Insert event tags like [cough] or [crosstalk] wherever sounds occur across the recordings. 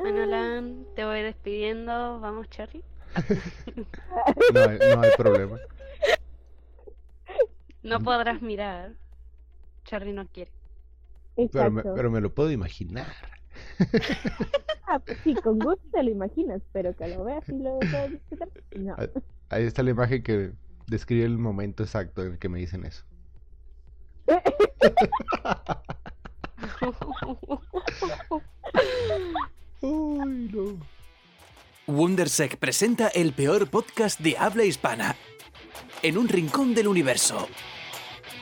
Bueno, Lan, te voy despidiendo. Vamos, Cherry. [laughs] No hay, no hay problema. No podrás mirar. Cherry no quiere. Pero me, Exacto. pero me lo puedo imaginar. Ah, sí, con gusto te lo imaginas, pero que lo veas y lo puedas disfrutar. No. Ah, Ahí está la imagen que describe el momento exacto en el que me dicen eso. Uy, no. Wondersec presenta el peor podcast de habla hispana. En un rincón del universo.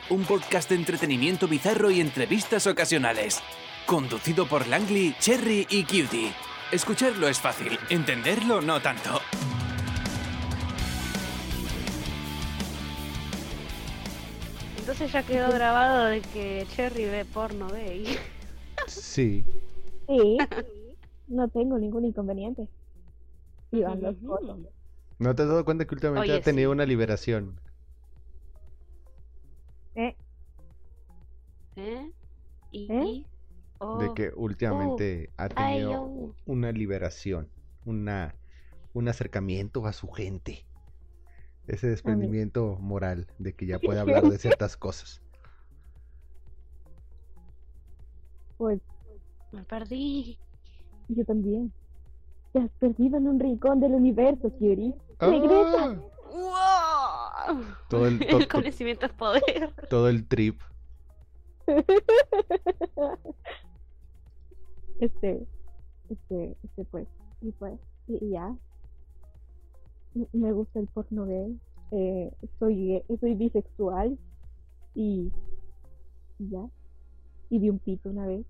Un podcast de entretenimiento bizarro y entrevistas ocasionales. Conducido por Langley, Cherry y Cutie. Escucharlo es fácil, entenderlo no tanto. Entonces ya quedó grabado de que Cherry ve porno gay. Sí. Sí, [laughs] no tengo ningún inconveniente. Y van los fotos. ¿No te has dado cuenta que últimamente Oye, ha tenido sí. una liberación? ¿Eh? ¿Eh? Y. ¿Eh? Oh, De que últimamente ha ay, tenido oh. una liberación, una, un acercamiento a su gente. Ese desprendimiento moral de que ya [laughs] puede hablar de ciertas cosas. Pues Me perdí. Yo también. Te has perdido en un rincón del universo. Regresa. ¡Ah! ¡Wow! Todo el, to- [laughs] El to- conocimiento es poder. todo el trip. [laughs] este, este, este pues, y pues, y y ya. Me gusta el porno gay. Eh, soy, soy bisexual. Y, y ya. Y di un pito una vez.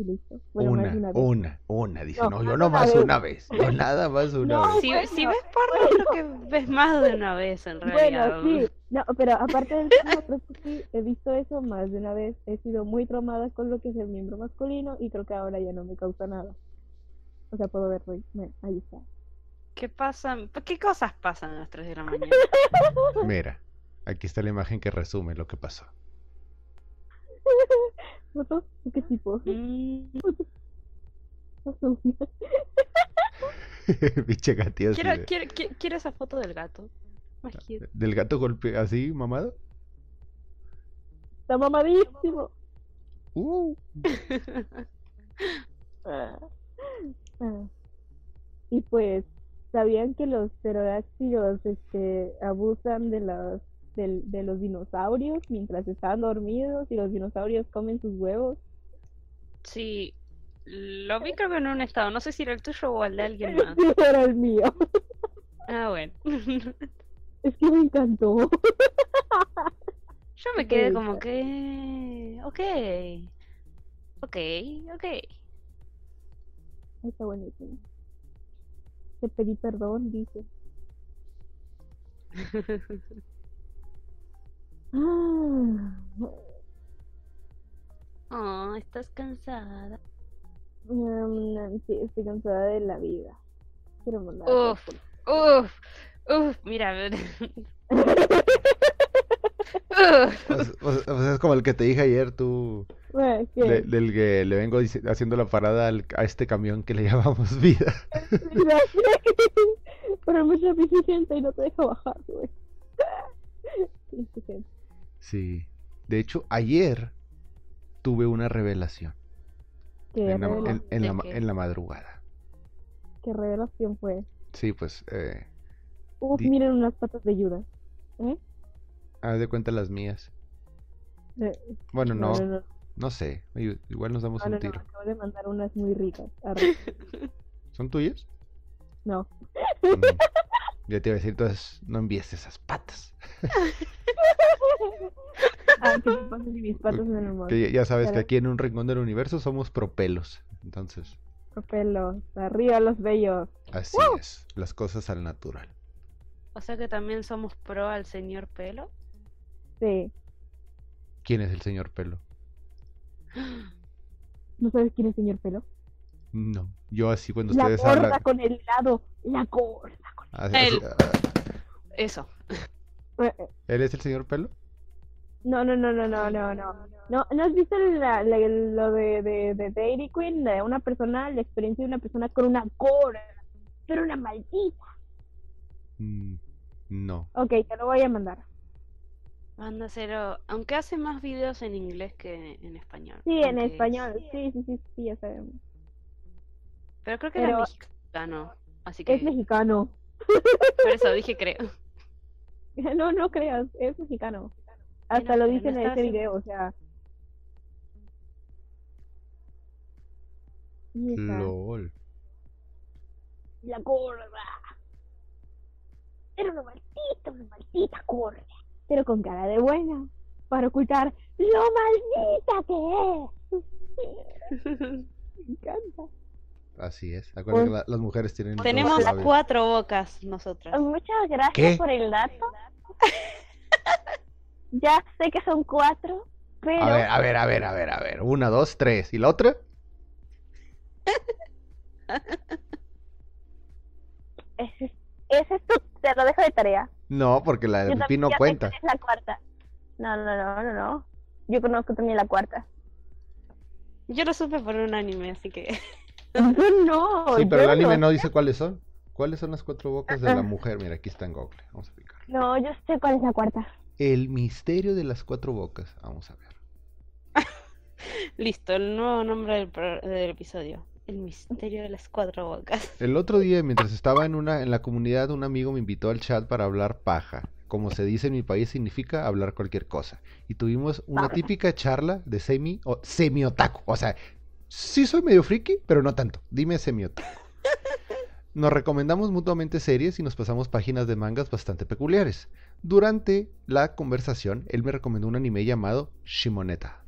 Y listo. Bueno, más una, de una vez. una, una. Dice, No, no, yo de no una más vez. una vez. Yo [laughs] nada más una No, vez. Si, bueno, si ves porno, creo que ves más de una vez en realidad. Bueno, sí. No, pero aparte del porno, creo que sí, he visto eso más de una vez. He sido muy traumada con lo que es el miembro masculino y creo que ahora ya no me causa nada. O sea, puedo verlo me- ahí está. ¿Qué pasa? ¿Qué cosas pasan a las 3 de la mañana? Mira, aquí está la imagen que resume lo que pasó. ¿Fotos? ¿De qué tipo? [laughs] Gatito así quiero, quiero, quiero, quiero esa foto del gato. Cute. Del gato golpe así, mamado. Está mamadísimo. Uh, [laughs] Ah. Ah. Y pues, ¿sabían que los pterodáctilos este, abusan de los, de los dinosaurios mientras están dormidos y los dinosaurios comen sus huevos? Sí, lo vi creo que en un estado. No sé si era el tuyo o el de alguien [laughs] más. Sí, era el mío. Ah, bueno. [laughs] Es que me encantó. Yo me quedé como que... Ok. Ok, ok. Está buenísimo. Te pedí perdón, dice. [laughs] Ah, Oh, estás cansada. mm, sí, estoy cansada de la vida. Quiero mandar. Uf, uf, uf, mira. Uf. [laughs] o, sea- o sea- o sea, es como el que te dije ayer, tú, Bueno, ¿qué? de- del que le vengo haciendo la parada al- a este camión que le [laughs] llamamos vida. Pero mucha gente y no te deja bajar, güey. [laughs] Sí. De hecho, ayer tuve una revelación ¿Qué, en la, en- en ¿De la en madrugada. qué revelación fue? Sí, pues, eh, Uf, Di- miren unas patas de Judas. ¿Eh? haz de cuenta las mías. Eh, Bueno, no, no, no, no sé. Igual nos damos no, un no, no, tiro. acabo de mandar unas muy ricas. [laughs] ¿Son tuyas? No. Ya te iba a decir, entonces no envíes esas patas. [laughs] Ah, que mis patas en el Que ya- sabes que aquí en un rincón del universo somos propelos. Entonces, Pelos, arriba los bellos. así es. Las cosas al natural. O sea que también somos pro al señor pelo. Sí. ¿Quién es el señor pelo? [gasps] ¿No sabes quién es señor pelo? No. Yo así cuando La ustedes gorda hablan. con el helado. La gorda así- El- ah, Eso. Eh, eh, ¿Él es el señor pelo? No, no, no, no, no, no, no. No, ¿no has visto la- la- lo de, de, de Dairy Queen? De una persona, la experiencia de una persona con una gorra, pero una maldita. Mm, no. Ok, te lo voy a mandar. Banda Cero, aunque hace más videos en inglés que en español. Sí, en es- español. Sí, sí, sí, sí, ya sabemos. Pero creo que Pero- era mexicano. Así que Es mexicano. Por eso dije creo. [laughs] No, no creas, es mexicano. Hasta lo dicen no en ese segura. video, o sea. LOL. La gorra. Era una maldita, una maldita gorra. Pero con cara de buena. Para ocultar lo maldita que es. [laughs] Me encanta. Así es. Acuérdate que Pues- la- las mujeres tienen Tenemos cuatro bocas nosotras. Muchas gracias ¿Qué? por el dato. [laughs] ya sé que son cuatro, pero A ver, a ver, a ver, a ver, a ver. Una, dos, tres. ¿Y la otra? [laughs] ese, es- ese es tu, te lo dejo de tarea. No, porque la de también no cuenta. es la cuarta. No, no, no, no, no. Yo conozco también la cuarta. Yo lo supe por un anime, así que. [laughs] Yo [laughs] no. Sí, pero el anime no. no dice cuáles son. ¿Cuáles son las cuatro bocas de la mujer? Mira, aquí está en Google. Vamos a picar. No, yo sé cuál es la cuarta. El misterio de las cuatro bocas. Vamos a ver. [laughs] Listo, el nuevo nombre del, episodio. El misterio de las cuatro bocas. [laughs] El otro día, mientras estaba en una en la comunidad, un amigo me invitó al chat para hablar paja. Como se dice en mi país, significa hablar cualquier cosa. Y tuvimos una típica charla de semi o semi otaku. O sea, sí soy medio friki, pero no tanto. Dime semi otaku. Nos recomendamos mutuamente series y nos pasamos páginas de mangas bastante peculiares. Durante la conversación, él me recomendó un anime llamado Shimoneta.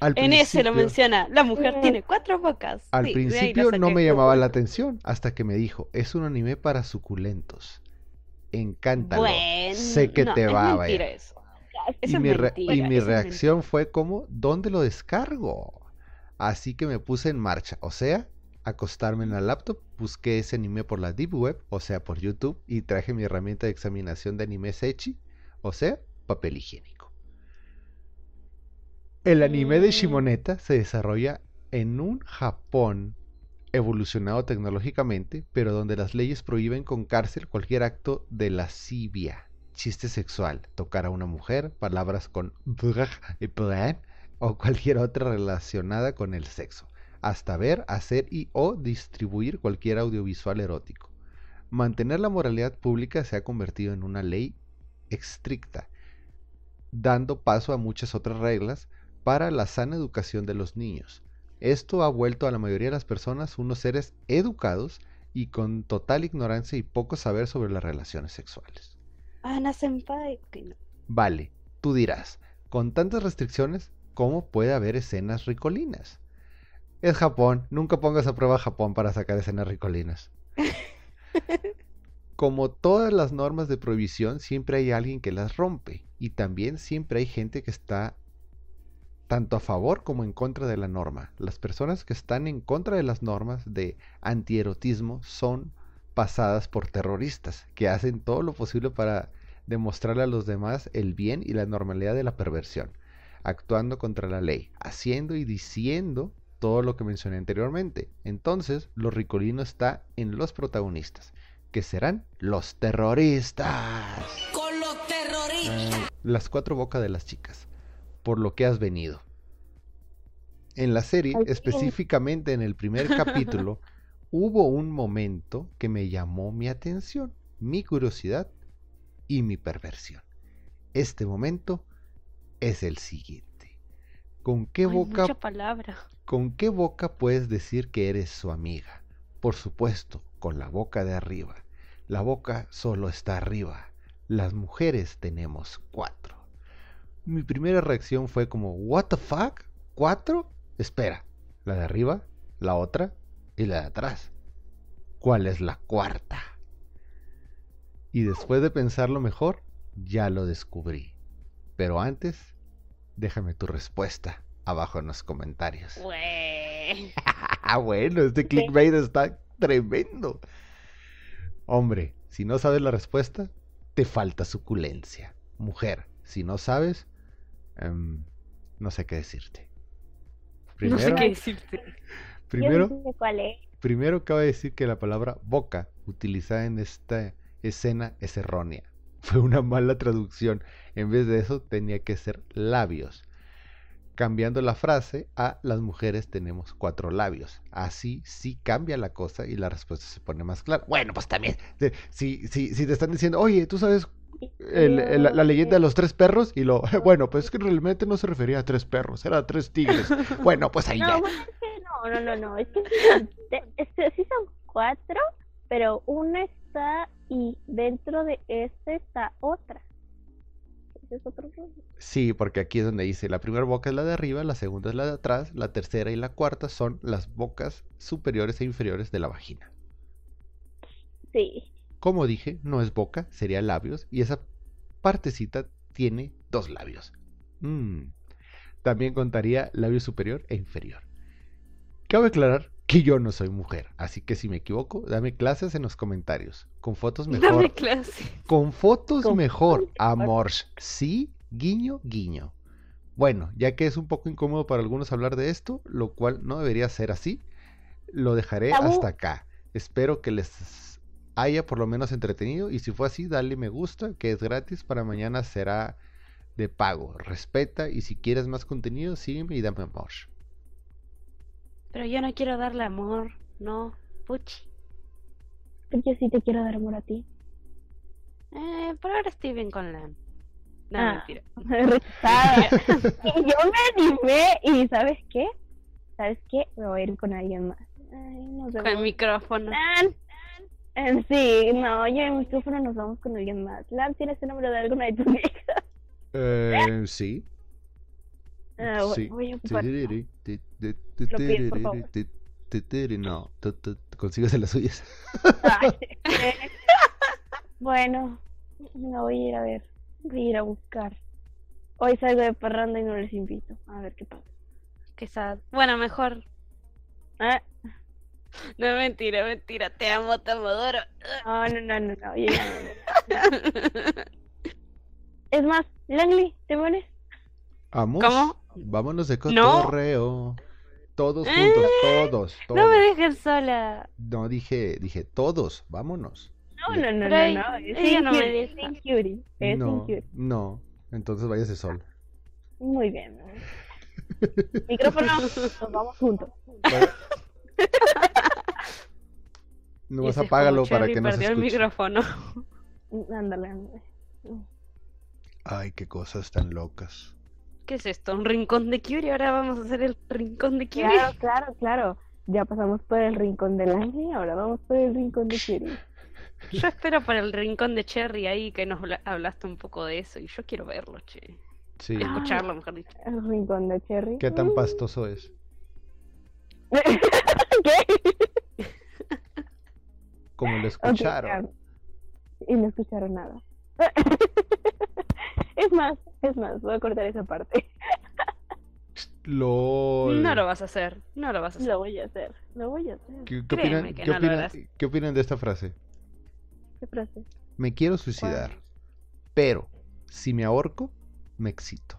Al En ese lo menciona. La mujer Mm. tiene cuatro bocas. al Sí, principio no me llamaba la atención hasta que me dijo, es un anime para suculentos. Encántalo. Bueno, sé que no, te va a ver. eso. Y es mi, re- mentira, y mi eso es reacción fue como, ¿dónde lo descargo? Así que me puse en marcha, o sea, acostarme en la laptop, busqué ese anime por la Deep Web, o sea, por YouTube, y traje mi herramienta de examinación de anime Sechi, o sea, papel higiénico. El anime de Mm. Shimoneta se desarrolla en un Japón evolucionado tecnológicamente, pero donde las leyes prohíben con cárcel cualquier acto de lascivia, chiste sexual, tocar a una mujer, palabras con [laughs] y o cualquier otra relacionada con el sexo, hasta ver, hacer y o distribuir cualquier audiovisual erótico. Mantener la moralidad pública se ha convertido en una ley estricta, dando paso a muchas otras reglas para la sana educación de los niños. Esto ha vuelto a la mayoría de las personas unos seres educados y con total ignorancia y poco saber sobre las relaciones sexuales. Ana Senpai. ok, no. Vale, tú dirás, con tantas restricciones, ¿cómo puede haber escenas ricolinas? Es Japón, nunca pongas a prueba a Japón para sacar escenas ricolinas. [laughs] Como todas las normas de prohibición, siempre hay alguien que las rompe y también siempre hay gente que está tanto a favor como en contra de la norma. Las personas que están en contra de las normas de antierotismo son pasadas por terroristas que hacen todo lo posible para demostrarle a los demás el bien y la normalidad de la perversión, actuando contra la ley, haciendo y diciendo todo lo que mencioné anteriormente. Entonces, lo ricolino está en los protagonistas, que serán los terroristas. Con los terroristas. Las cuatro bocas de las chicas, por lo que has venido. En la serie, específicamente en el primer capítulo, [laughs] hubo un momento que me llamó mi atención, mi curiosidad y mi perversión. Este momento es el siguiente. ¿Con qué Ay, boca palabra. ¿Con qué boca puedes decir que eres su amiga? Por supuesto, con la boca de arriba. La boca solo está arriba. Las mujeres tenemos cuatro. Mi primera reacción fue como, ¿What the fuck? ¿Cuatro? Espera, la de arriba, la otra y la de atrás. ¿Cuál es la cuarta? Y después de pensarlo mejor, ya lo descubrí. Pero antes, déjame tu respuesta abajo en los comentarios. [laughs] Ah, bueno, este clickbait está tremendo. Hombre, si no sabes la respuesta, te falta suculencia. Mujer, si no sabes, Em, no sé qué decirte. No sé Primero, qué decirte. primero, Yo no sé cuál es. primero cabe decir que la palabra boca utilizada en esta escena es errónea. Fue una mala traducción. En vez de eso tenía que ser labios. Cambiando la frase a las mujeres tenemos cuatro labios. Así sí cambia la cosa y la respuesta se pone más clara. Bueno, pues también, si, si, si te están diciendo, oye, ¿tú sabes el- el- la, la leyenda de los tres perros? Y lo, [laughs] [laughs] bueno, pues es que realmente no se refería a tres perros, era a tres tigres. [laughs] Bueno, pues ahí No, ya. bueno, es que no, no, no, no. Es que sí son, de- es que sí son cuatro, pero una está y dentro de este está otra. Ese es otro rollo. Sí, porque aquí es donde dice, la primera boca es la de arriba, la segunda es la de atrás, la tercera y la cuarta son las bocas superiores e inferiores de la vagina. Sí. Como dije, no es boca, sería labios, y esa partecita tiene dos labios. Mm. También contaría labio superior e inferior. Cabe aclarar que yo no soy mujer, así que si me equivoco, dame clases en los comentarios. Con fotos mejor. Dame clase. Con fotos Con mejor, amor. Sí, guiño, guiño. Bueno, ya que es un poco incómodo para algunos hablar de esto, lo cual no debería ser así, lo dejaré Tabú. hasta acá. Espero que les haya por lo menos entretenido y si fue así, dale me gusta, que es gratis, para mañana será de pago. Respeta y si quieres más contenido, sígueme y dame amor. Pero yo no quiero darle amor. No. Puchi. Yo sí te quiero dar amor a ti. Eh, por ahora estoy bien con la... No, Ah. mentira. [laughs] Rechazada. y yo me animé y ¿sabes qué? ¿Sabes qué? Me voy a ir con alguien más. Ay, nos Con el vemos. micrófono. Lan, eh, Sí, no, yo en el micrófono nos vamos con alguien más. Lan, ¿tienes el número de alguna de tus hijas? Eh, sí. Ah, Sí. voy a tiri, No, consíguese las suyas. Eh. [laughs] [laughs] bueno, me voy a ir a ver. Voy a ir a buscar. Hoy salgo de parranda y no les invito. A ver qué pasa. Qué sad. Bueno, mejor. Ah, [laughs] No, mentira, mentira. Te amo, te adoro. no, no, no, no, no, no. Es más, Langley, ¿te pones? Vamos. ¿Cómo? Vámonos de No. cotorreo. Todos Eh, juntos, todos, todos. No me dejes sola. No dije, dije todos, vámonos. No, no, no, no, no. Es no me deja. Incurie, es no, no. Entonces váyase sola. Muy bien. Micrófono, nos [laughs] vamos juntos. [laughs] No es apágalo para que no se perdió el escuche. micrófono. Ándale, ándale. Ay, qué cosas tan locas. ¿Qué es esto? ¿Un rincón de Curie? Ahora vamos a hacer el rincón de Curie. Claro, claro, claro. Ya pasamos por el rincón del ángel, ahora vamos por el rincón de Curie. Yo espero para el rincón de Cherry ahí que nos habla- hablaste un poco de eso y yo quiero verlo, che. Sí. Escucharlo, mejor dicho. El rincón de Cherry. ¿Qué tan Mm. pastoso es? [laughs] ¿Qué? Como lo escucharon. Y no escucharon nada. [laughs] es más, es más, voy a cortar esa parte. [laughs] LOL. No lo vas a hacer, no lo vas a hacer. Lo voy a hacer, lo voy a hacer. ¿Qué, qué opinan, que qué no opinan- qué opinan de esta frase? ¿Qué frase? Me quiero suicidar, pero si me ahorco, me excito.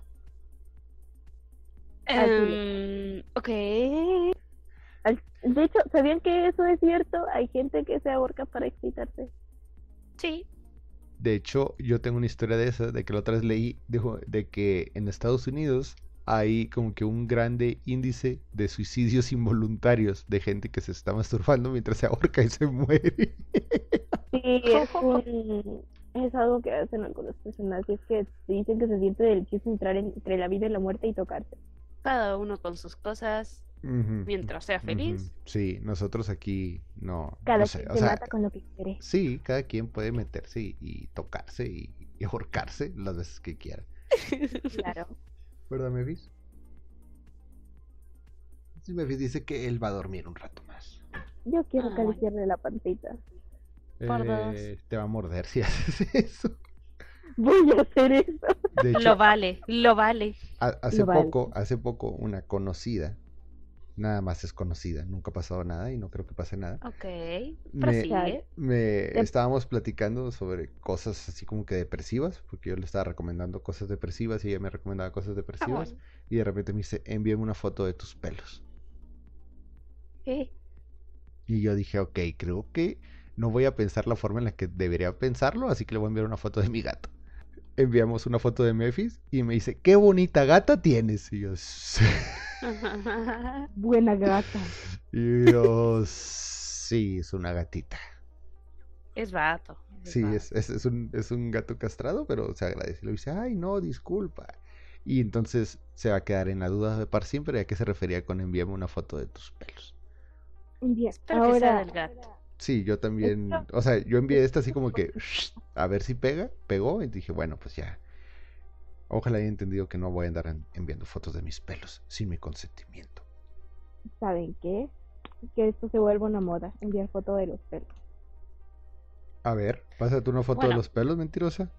Em, ok. De hecho, ¿sabían que eso es cierto? Hay gente que se ahorca para excitarse. Sí. De hecho, yo tengo una historia de esa, de que la otra vez leí de, de que en Estados Unidos hay como que un grande índice de suicidios [laughs] involuntarios de gente que se está masturbando mientras se ahorca y se muere. [laughs] Sí, es, un- es algo que hacen algunas personas. Y es que dicen que se siente delicioso entrar en- entre la vida y la muerte y tocarse. Cada uno con sus cosas, Mientras sea feliz. Sí, nosotros aquí no, Cada no sé, quien o se sea, mata con lo que quiere. sí, cada quien puede meterse y, y tocarse y, y ahorcarse las veces que quiera. Claro. ¿Verdad, Mevis? Sí, Mevis dice que él va a dormir un rato más. Yo quiero Ah, bueno. acariciarle la dos. Eh, te va a morder si [laughs] haces eso. Voy a hacer eso. Hecho, Lo vale, lo vale. ha- hace Lo vale. poco, hace poco una conocida nada más es conocida, nunca ha pasado nada y no creo que pase nada. Ok. Me, estábamos platicando sobre cosas así como que depresivas, porque yo le estaba recomendando cosas depresivas y ella me recomendaba cosas depresivas. bueno. Y de repente me dice, envíame una foto de tus pelos. Eh, Y yo dije, ok, creo que no voy a pensar la forma en la que debería pensarlo, así que le voy a enviar una foto de mi gato. Enviamos una foto de Memphis y me dice, qué bonita gata tienes. Y yo, "Sí". [laughs] Buena gata. Y yo, sí, es una gatita. es vato. Sí, vato. es, es, es un, es un gato castrado, pero se agradece. Le dice, ay, no, disculpa. Y entonces se va a quedar en la duda de par siempre a qué se refería con envíame una foto de tus pelos. Bien, Espero que sea ahora del gato. Sí, yo también, o sea, yo envié esta así como que a ver si pega, pegó y dije, bueno, pues ya. Ojalá haya entendido que no voy a andar en- enviando fotos de mis pelos sin mi consentimiento. ¿saben qué? Que esto se vuelva una moda, enviar foto de los pelos. A ver, pásate una foto de los pelos, mentirosa.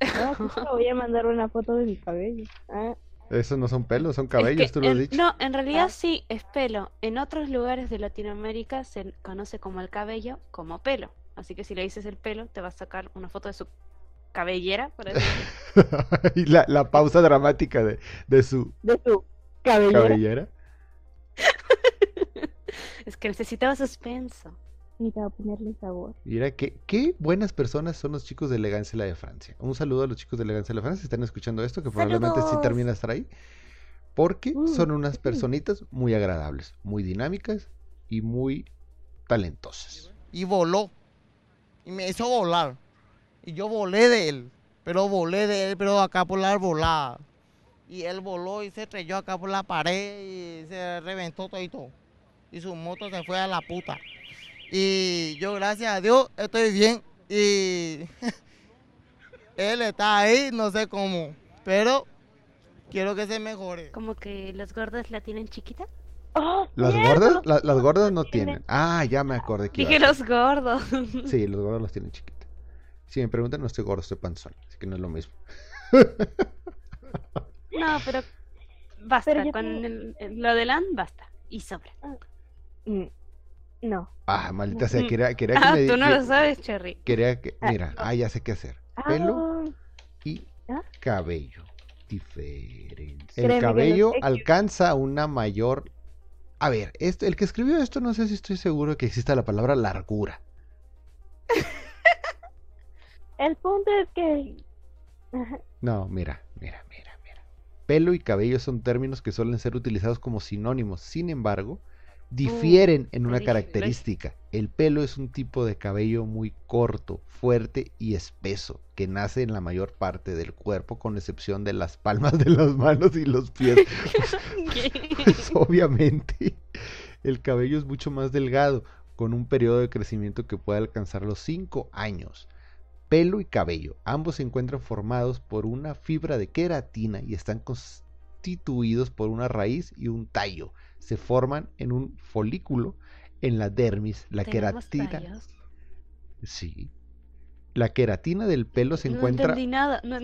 No, te voy a mandar una foto de mi cabello. Ah, Esos no son pelos, son Es cabellos, que tú lo has en- dicho. No, en realidad Ah. sí, es pelo. En otros lugares de Latinoamérica se conoce como el cabello como pelo. Así que si le dices el pelo, te va a sacar una foto de su cabellera, por así [laughs] y la, la pausa dramática de, de su de su cabello. cabellera. [laughs] Es que necesitaba suspenso. Necesitaba ponerle sabor. Mira, qué, qué buenas personas son los chicos de Elegancia la de Francia. Un saludo a los chicos de Elegancia la de Francia, si están escuchando esto, que probablemente sí termina de estar ahí. Porque Uh, son unas personitas muy agradables, muy dinámicas y muy talentosas. y voló. Y me hizo volar. Y yo volé de él. Pero volé de él, pero acá por la arbolada. Y él voló y se estrelló acá por la pared y se reventó todo. Y su moto se fue a la puta. Y yo, gracias a Dios, estoy bien. Y [laughs] él está ahí, no sé cómo. Pero quiero que se mejore. Como que los gordos la tienen chiquita. ¡Oh, ¿Las gordas? La- las gordas no tienen. Ah, ya me acordé que Dije los gordos. Sí, los gordos los tienen chiquitas. Si me preguntan, no estoy gordo, estoy panzón. Así que no es lo mismo. [laughs] No, pero basta. Pero Con tengo- el- el- lo de LAN, basta. Y sobra. Mm, No. Ah, maldita sea, Mm. quería, quería [laughs] que Ah, me tú no que- lo sabes, Cherry. Quería que. Ah, Mira, no. ah, ya sé qué hacer. Pelo Ah, y ¿Ah? cabello. Diferencia. Créeme El que cabello alcanza una mayor. A ver, esto, el que escribió esto, no sé si estoy seguro de que exista la palabra largura. [laughs] el punto es que. No, mira, mira, mira, mira. Pelo y cabello son términos que suelen ser utilizados como sinónimos. Sin embargo, difieren en una característica. El pelo es un tipo de cabello muy corto, fuerte y espeso, que nace en la mayor parte del cuerpo, con excepción de las palmas de las manos y los pies. Pues [laughs] [laughs] obviamente, el cabello es mucho más delgado, con un periodo de crecimiento que puede alcanzar los 5 años. Pelo y cabello, ambos se encuentran formados por una fibra de queratina y están constituidos por una raíz y un tallo. Se forman en un folículo en la dermis. La ¿Tenemos queratina. tallos? Sí. La queratina del pelo se No encuentra. entendí nada. no-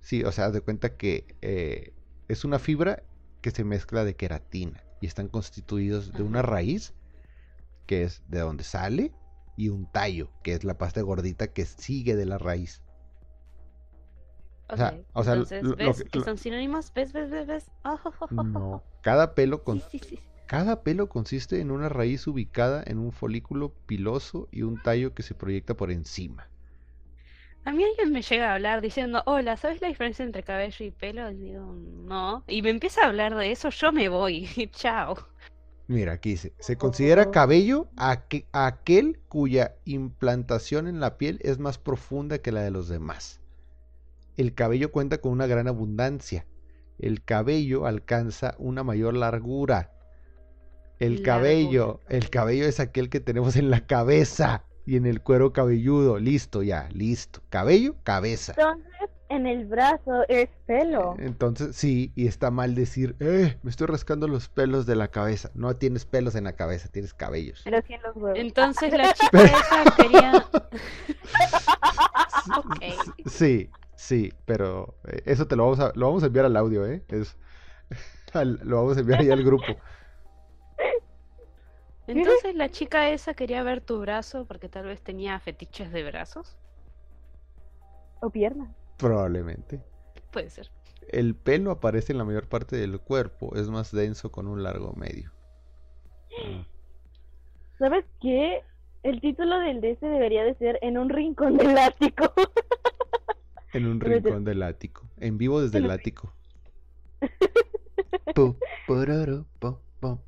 Sí, o sea, de cuenta que eh, es una fibra que se mezcla de queratina y están constituidos de una raíz, que es de donde sale, y un tallo, que es la pasta gordita que sigue de la raíz. O sea, o sea, Entonces, lo- lo ¿ves que- que lo- son sinónimos? ¿Ves, ves, ves, ves? Oh, No, cada pelo, con, Sí, sí, sí. cada pelo consiste en una raíz ubicada en un folículo piloso y un tallo que se proyecta por encima. A mí alguien me llega a hablar diciendo, hola, ¿sabes la diferencia entre cabello y pelo? Y digo, no. Y me empieza a hablar de eso, yo me voy. [laughs] Chao. Mira, aquí dice, se considera cabello aque- aquel cuya implantación en la piel es más profunda que la de los demás. El cabello cuenta con una gran abundancia. El cabello alcanza una mayor largura. El cabello, el cabello es aquel que tenemos en la cabeza y en el cuero cabelludo. Listo ya, listo. Cabello, cabeza. Entonces, en el brazo es pelo. Entonces, sí, y está mal decir, eh, me estoy rascando los pelos de la cabeza. No tienes pelos en la cabeza, tienes cabellos. Pero sí en los huevos. Entonces [laughs] la chica esa quería... [laughs] Sí, sí, pero eh, eso te lo vamos a, lo vamos a enviar al audio, ¿eh? Es, [laughs] al- lo vamos a enviar ahí al grupo. Entonces la chica esa quería ver tu brazo porque tal vez tenía fetiches de brazos. O piernas. Probablemente. Puede ser. El pelo aparece en la mayor parte del cuerpo, es más denso con un largo medio. Ah. [gasps] ¿Sabes qué? El título del DS debería de ser En un rincón del ático. [laughs] En un rincón del ático. En vivo desde el ático. Pororo, po, po.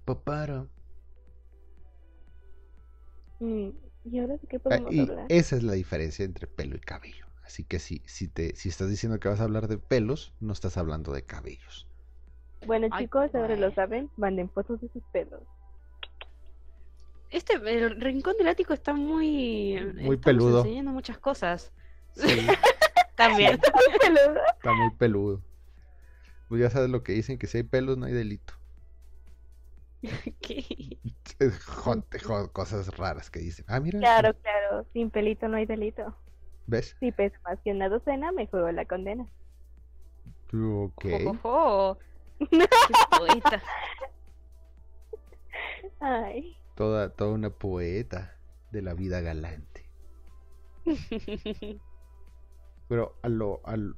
Mm, ¿Y ahora de qué Ah, podemos Y hablar? esa es la diferencia entre pelo y cabello. Así que si, si, te, si estás diciendo que vas a hablar de pelos, no estás hablando de cabellos. Bueno, Ay, chicos, ahora lo saben. Manden fotos de sus pelos. Este, el rincón del ático está muy... Muy estamos peludo. enseñando muchas cosas. Sí, [laughs] También. está muy peludo. Pues ya sabes lo que dicen, que si hay pelos no hay delito. [laughs] ¿Qué? [laughs] Cosas raras que dicen. Ah, mira. Claro, claro. Sin pelito no hay delito. ¿Ves? Si pesa más que una docena, me juego la condena. Ok. Poeta. [laughs] Ay. Toda, toda una poeta de la vida galante. [laughs] Pero a lo, a lo-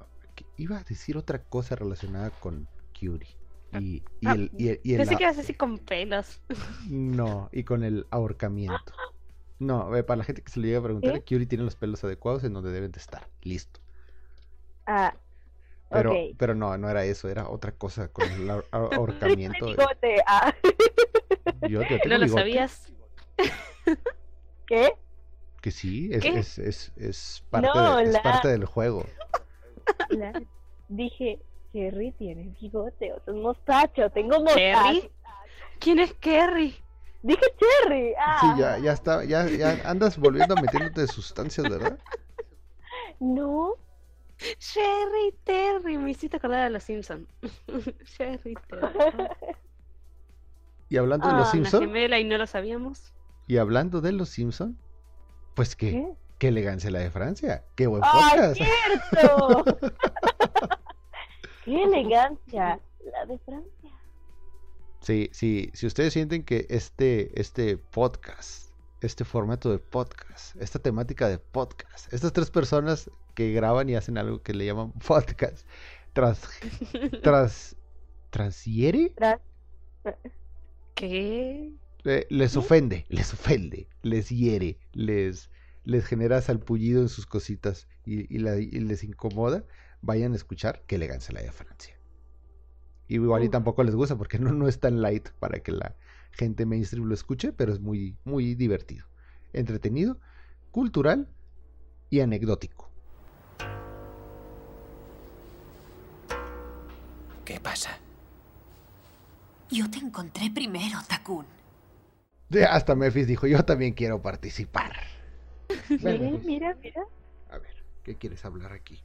iba a decir otra cosa relacionada con Curie. Y, y Ah, el, y el- y el Pensé a- que ibas así con pelos. No, y con el ahorcamiento. [laughs] No, eh, para la gente que se le llega a preguntar. Curie tiene los pelos adecuados en donde deben de estar. Listo. Ah, Pero, pero no, no era eso, era otra cosa con el ahor- ahor- [laughs] ahorcamiento. Bigote. Ah, [laughs] Yo, yo tengo ¿No lo bigote, sabías? [laughs] ¿Qué? Que sí, es, ¿Qué? es, es, es parte, No, de- es la- parte del juego. La- Dije, Cherry tiene bigote, otro es mostacho, tengo mostacho. ¿Kerry? ¿Quién es Kerry? Dije Cherry. Ah, Sí, ya, ya está, ya, ya andas volviendo a metiéndote de sustancias, ¿verdad? No, Sherry Terry. Me hiciste acordar a los Simpsons. [laughs] Sherry Terry. Y hablando de Ah, los Una Simpson, gemela y no lo sabíamos. y hablando de los Simpson, pues qué, ¿qué? qué elegancia la de Francia, qué buen ¡Ay, podcast. cierto! [laughs] ¡Qué elegancia! La de Francia. Sí, sí, si ustedes sienten que este, este podcast, este formato de podcast, esta temática de podcast, estas tres personas que graban y hacen algo que le llaman [laughs] podcast, tras, tras, transhiere, Tras- ¿Qué? eh, les ofende, les ofende, les hiere, les, les genera salpullido en sus cositas y, y la- y les incomoda, vayan a escuchar qué elegancia la de Francia. Y igual y tampoco les gusta porque [laughs] no, no es tan light para que la gente mainstream lo escuche, pero es muy, muy divertido, entretenido, cultural y anecdótico. ¿Qué pasa? Yo te encontré primero, Takun. De- Hasta Memphis dijo, yo también quiero participar. [laughs] Mira, Memphis. mira, mira. A ver, ¿qué quieres hablar aquí?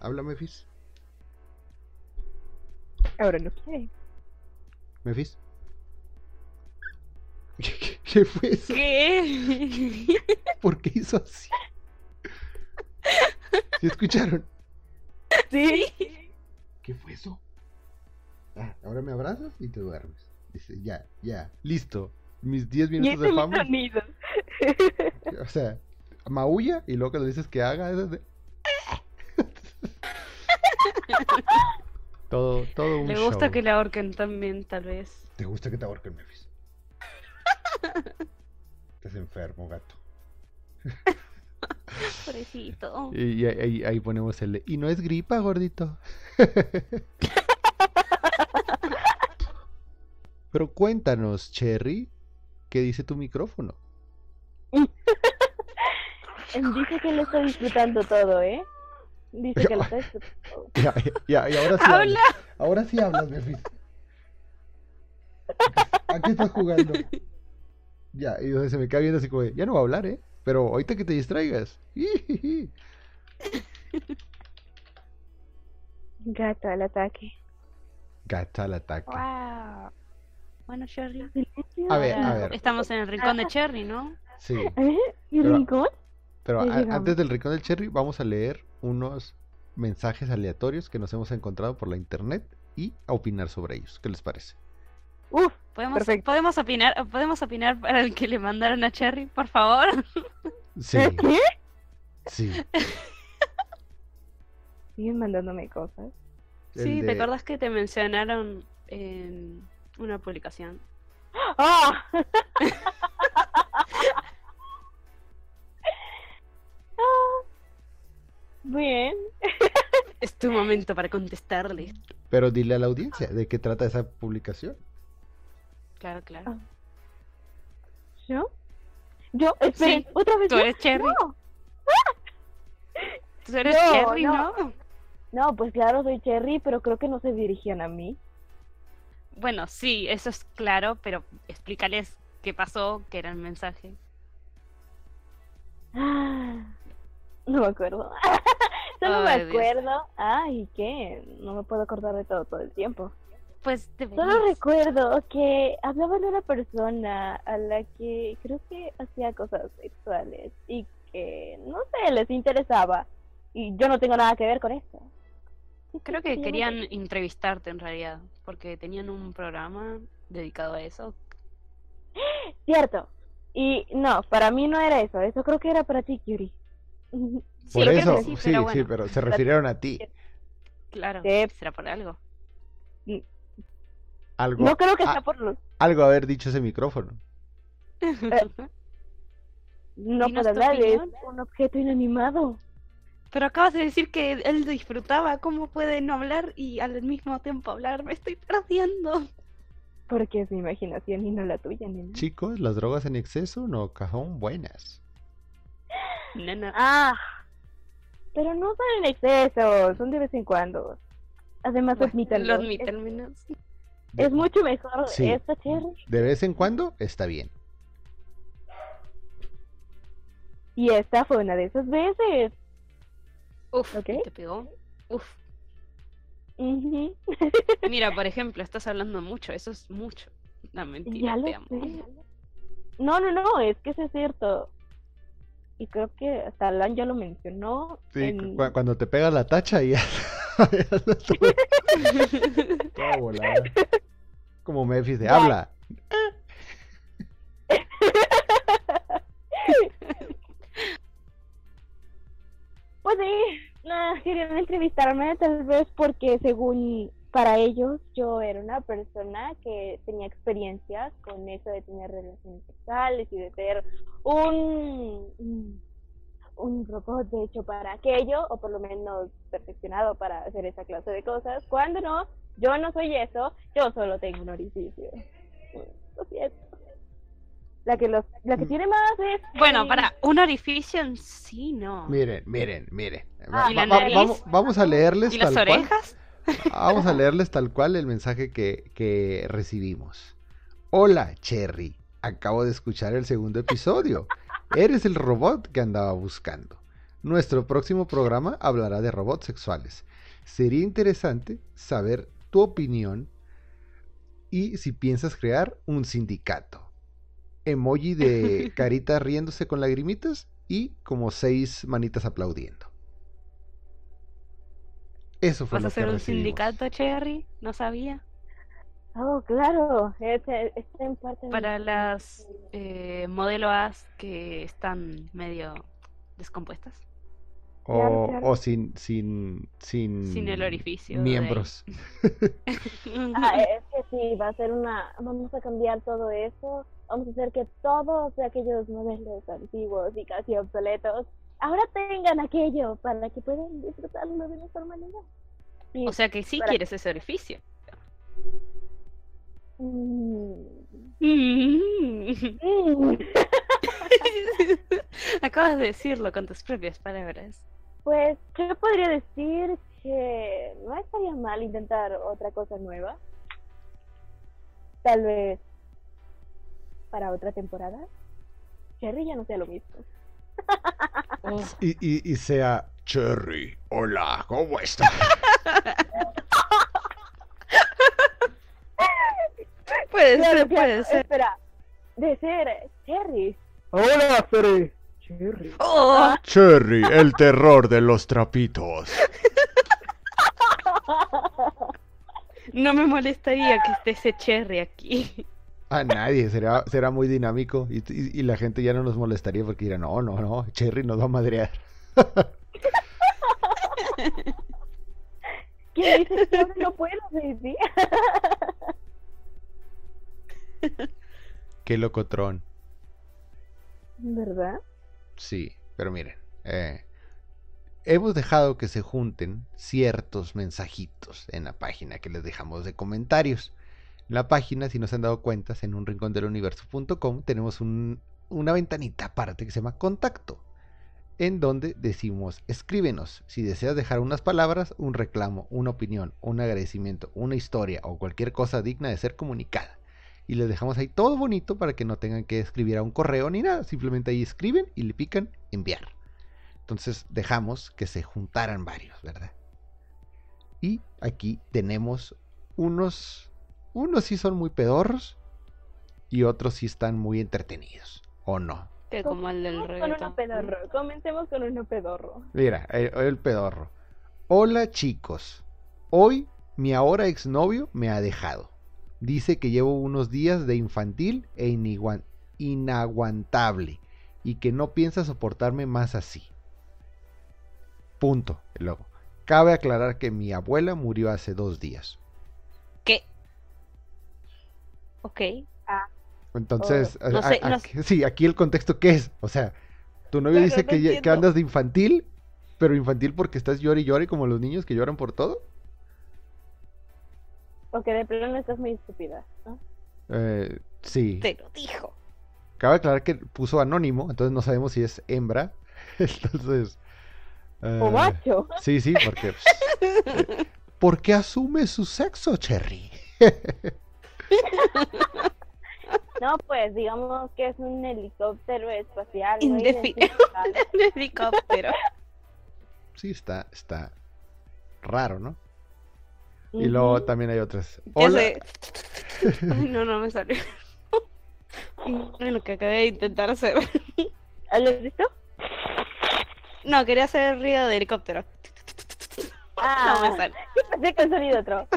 Habla, Memphis. Ahora no quiere. Memphis. ¿Qué, qué fue eso? ¿Qué? [laughs] ¿Por qué hizo así? ¿Sí escucharon? [laughs] Sí. ¿Qué fue eso? Ah, ahora me abrazas y te duermes. Dice, ya, ya, listo. Mis 10 Y minutos de es fama. sonido. O sea, maulla y luego cuando dices que haga eso de... [laughs] todo, todo un Le gusta show. que la ahorquen también, tal vez. ¿Te gusta que te ahorquen, Memphis? [laughs] Estás enfermo, gato. [laughs] Pobrecito. Y, y ahí, ahí ponemos el... de, Y no es gripa, gordito. [laughs] Pero cuéntanos, Cherry, ¿qué dice tu micrófono? Dice que lo está disfrutando todo, ¿eh? Dice que lo [laughs] todo. Ya, ya, y ahora sí ¡Habla! hablas. Ahora sí hablas, Memphis. ¿A qué estás jugando? Ya, y entonces se me cae viendo así como, de, ya no va a hablar, ¿eh? Pero ahorita que te distraigas. Gato al ataque. Gata al ataque. Wow. Bueno. Silencio. A ver, a ver. Estamos en el rincón de Cherry, ¿no? Sí, ¿Eh? [laughs] ¿Y Pero- rincón? Pero a- antes del rincón del cherry vamos a leer unos mensajes aleatorios que nos hemos encontrado por la internet y a opinar sobre ellos. ¿Qué les parece? Uf, ¿Podemos, Perfecto. podemos opinar, podemos opinar para el que le mandaron a Cherry, por favor. Sí, ¿Qué? sí. [laughs] Siguen mandándome cosas. El Sí, de- ¿te acordás que te mencionaron en una publicación? ¡Ah! [laughs] Bien. [laughs] Es tu momento para contestarle. Pero dile a la audiencia de qué trata esa publicación. Claro, claro. Ah. ¿Yo? Yo, esperen, Sí, otra vez. ¿Tú yo? eres Cherry? No, [laughs] ¿Tú eres No, Cherry, no. no? no, pues claro, soy Cherry, pero creo que no se dirigían a mí. Bueno, sí, eso es claro, pero explícales qué pasó, qué era el mensaje. Ah, No me acuerdo. [laughs] Solo me Dios. acuerdo. Ay, ¿qué? No me puedo acordar de todo todo el tiempo. Pues Solo recuerdo que hablaba de una persona a la que creo que hacía cosas sexuales y que, no sé, les interesaba. Y yo no tengo nada que ver con esto. Sí, Creo que querían entrevistarte en realidad, porque tenían un programa dedicado a eso. Cierto. Y no, para mí no era eso. Eso creo que era para ti, Curie. Por eso, sí, sí, pero sí, bueno, pero se refirieron a ti. claro, será por algo. Algo, No creo que sea por algo haber dicho ese micrófono. No Dinos puedo tu hablar, es un objeto inanimado. Pero acabas de decir que él disfrutaba, ¿cómo puede no hablar y al mismo tiempo hablar? Me estoy perdiendo. Porque es mi imaginación y no la tuya, nena. Chicos, las drogas en exceso no son buenas. Nena. Ah, pero no son en exceso, son de vez en cuando. Además, Bueno, admítanlo. lo es, menos. mucho mejor Sí. esta cherry. De vez en cuando está bien. Y esta fue una de esas veces. Uf, Ok. ¿y te pegó? Uf. [laughs] Mira, por ejemplo, estás hablando mucho, eso es mucho. No, mentira, ya lo te amo. sé. No, no, no, es que eso es cierto. Y creo que hasta Alan ya lo mencionó. Sí, en- cu- cuando te pega la tacha y ya. [laughs] Toda volada. Como Memphis de habla. Pues sí, nah, querían entrevistarme tal vez porque según para ellos yo era una persona que tenía experiencias con eso de tener relaciones sexuales y de ser un un- robot de hecho para aquello o por lo menos perfeccionado para hacer esa clase de cosas cuando no yo no soy eso yo solo tengo un orificio lo siento la que los la que tiene más es Bueno, para un orificio en sí, no. Miren, miren, miren. Ah, vamos, vamos a leerles ¿Y las tal cual. Vamos a leerles tal cual el mensaje que, que recibimos. Hola, Cherry. Acabo de escuchar el segundo episodio. Eres el robot que andaba buscando. Nuestro próximo programa hablará de robots sexuales. Sería interesante saber tu opinión y si piensas crear un sindicato. Emoji de [laughs] carita riéndose con lagrimitas y como seis manitas aplaudiendo. Eso fue ¿Vas a que hacer un recibimos. sindicato, Cherry? No sabía. Oh, claro, este, está en parte Para mi- las eh, modelo As que están medio descompuestas. O, claro. o sin, sin, sin, Sin el orificio de. Miembros. [laughs] Ah, es que sí, va a ser una... Vamos a cambiar todo eso. Vamos a hacer que todos aquellos modelos antiguos y casi obsoletos ahora tengan aquello para que puedan disfrutarlo de mejor manera. O sea que sí Para- quieres ese orificio. mm, Mm. [laughs] mm, Acabas de decirlo con tus propias palabras. pues yo podría decir que no estaría mal intentar otra cosa nueva. Tal vez para otra temporada. Cherry ya no sea lo mismo. [laughs] Y, y, y sea Cherry. Hola, ¿cómo estás? [laughs] Puede Claro, ser, claro, puede ser. Espera, de ser Cherry. Hola, Cherry. Cherry. Oh, Cherry, el terror de los trapitos. [laughs] no me molestaría que esté ese Cherry aquí. [laughs] A nadie, será, será muy dinámico y, y- y la gente ya no nos molestaría porque dirá, no, no, no, Cherry nos va a madrear. [laughs] ¿Quién dice que ahora no puedo decir? [laughs] Qué locotrón. ¿Verdad? Sí, pero miren, eh, hemos dejado que se junten ciertos mensajitos en la página que les dejamos de comentarios. La página, si no se han dado cuenta, en un rincón del universo.com tenemos un- una ventanita aparte que se llama contacto, en donde decimos, escríbenos si deseas dejar unas palabras, un reclamo, una opinión, un agradecimiento, una historia o cualquier cosa digna de ser comunicada. Y les dejamos ahí todo bonito para que no tengan que escribir a un correo ni nada. Simplemente ahí escriben y le pican enviar. Entonces dejamos que se juntaran varios, ¿verdad? Y aquí tenemos unos, unos sí son muy pedorros y otros sí están muy entretenidos, ¿o no? Que como el del Comencemos con uno pedorro. Comencemos con uno pedorro. Mira, el, el pedorro. Hola chicos, hoy mi ahora exnovio me ha dejado. Dice que llevo unos días de infantil e iniguan- inaguantable y que no piensa soportarme más así. Punto. Luego, cabe aclarar que mi abuela murió hace dos días. ¿Qué? Ok. Entonces, no a- sé, a- no aquí- sí, aquí el contexto qué es, o sea, tu novio dice no que, andas de infantil, pero infantil porque estás llore y llore como los niños que lloran por todo. O que de plano estás muy estúpida. ¿no? Eh, sí. Te lo dijo. Cabe aclarar que puso anónimo, entonces no sabemos si es hembra. [laughs] Entonces. O eh, macho. Sí, sí, porque. pues, [laughs] eh, ¿Por qué asume su sexo, Cherry? [laughs] [laughs] No, pues digamos que es un helicóptero espacial. no. El [laughs] helicóptero. Sí, está, está raro, ¿no? Y luego también hay otras. Ya Hola. sé. [laughs] Ay, no, no me salió. Lo que acabé de intentar hacer. ¿Lo has visto? No, quería hacer el ruido de helicóptero. Ah, No me sale. pensé que el sonido otro.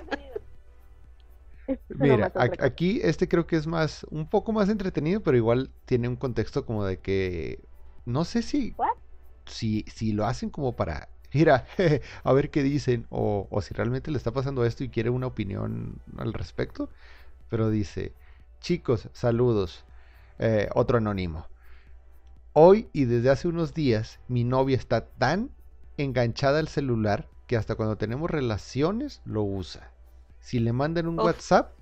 [laughs] Mira, aquí este creo que es más, un poco más entretenido, pero igual tiene un contexto como de que no sé si, What? si, si lo hacen como para mira, [laughs] a ver qué dicen, o, o si realmente le está pasando esto y quiere una opinión al respecto, pero dice, chicos, saludos, eh, otro anónimo. Hoy y desde hace unos días mi novia está tan enganchada al celular que hasta cuando tenemos relaciones lo usa. Si le mandan un Uf. WhatsApp,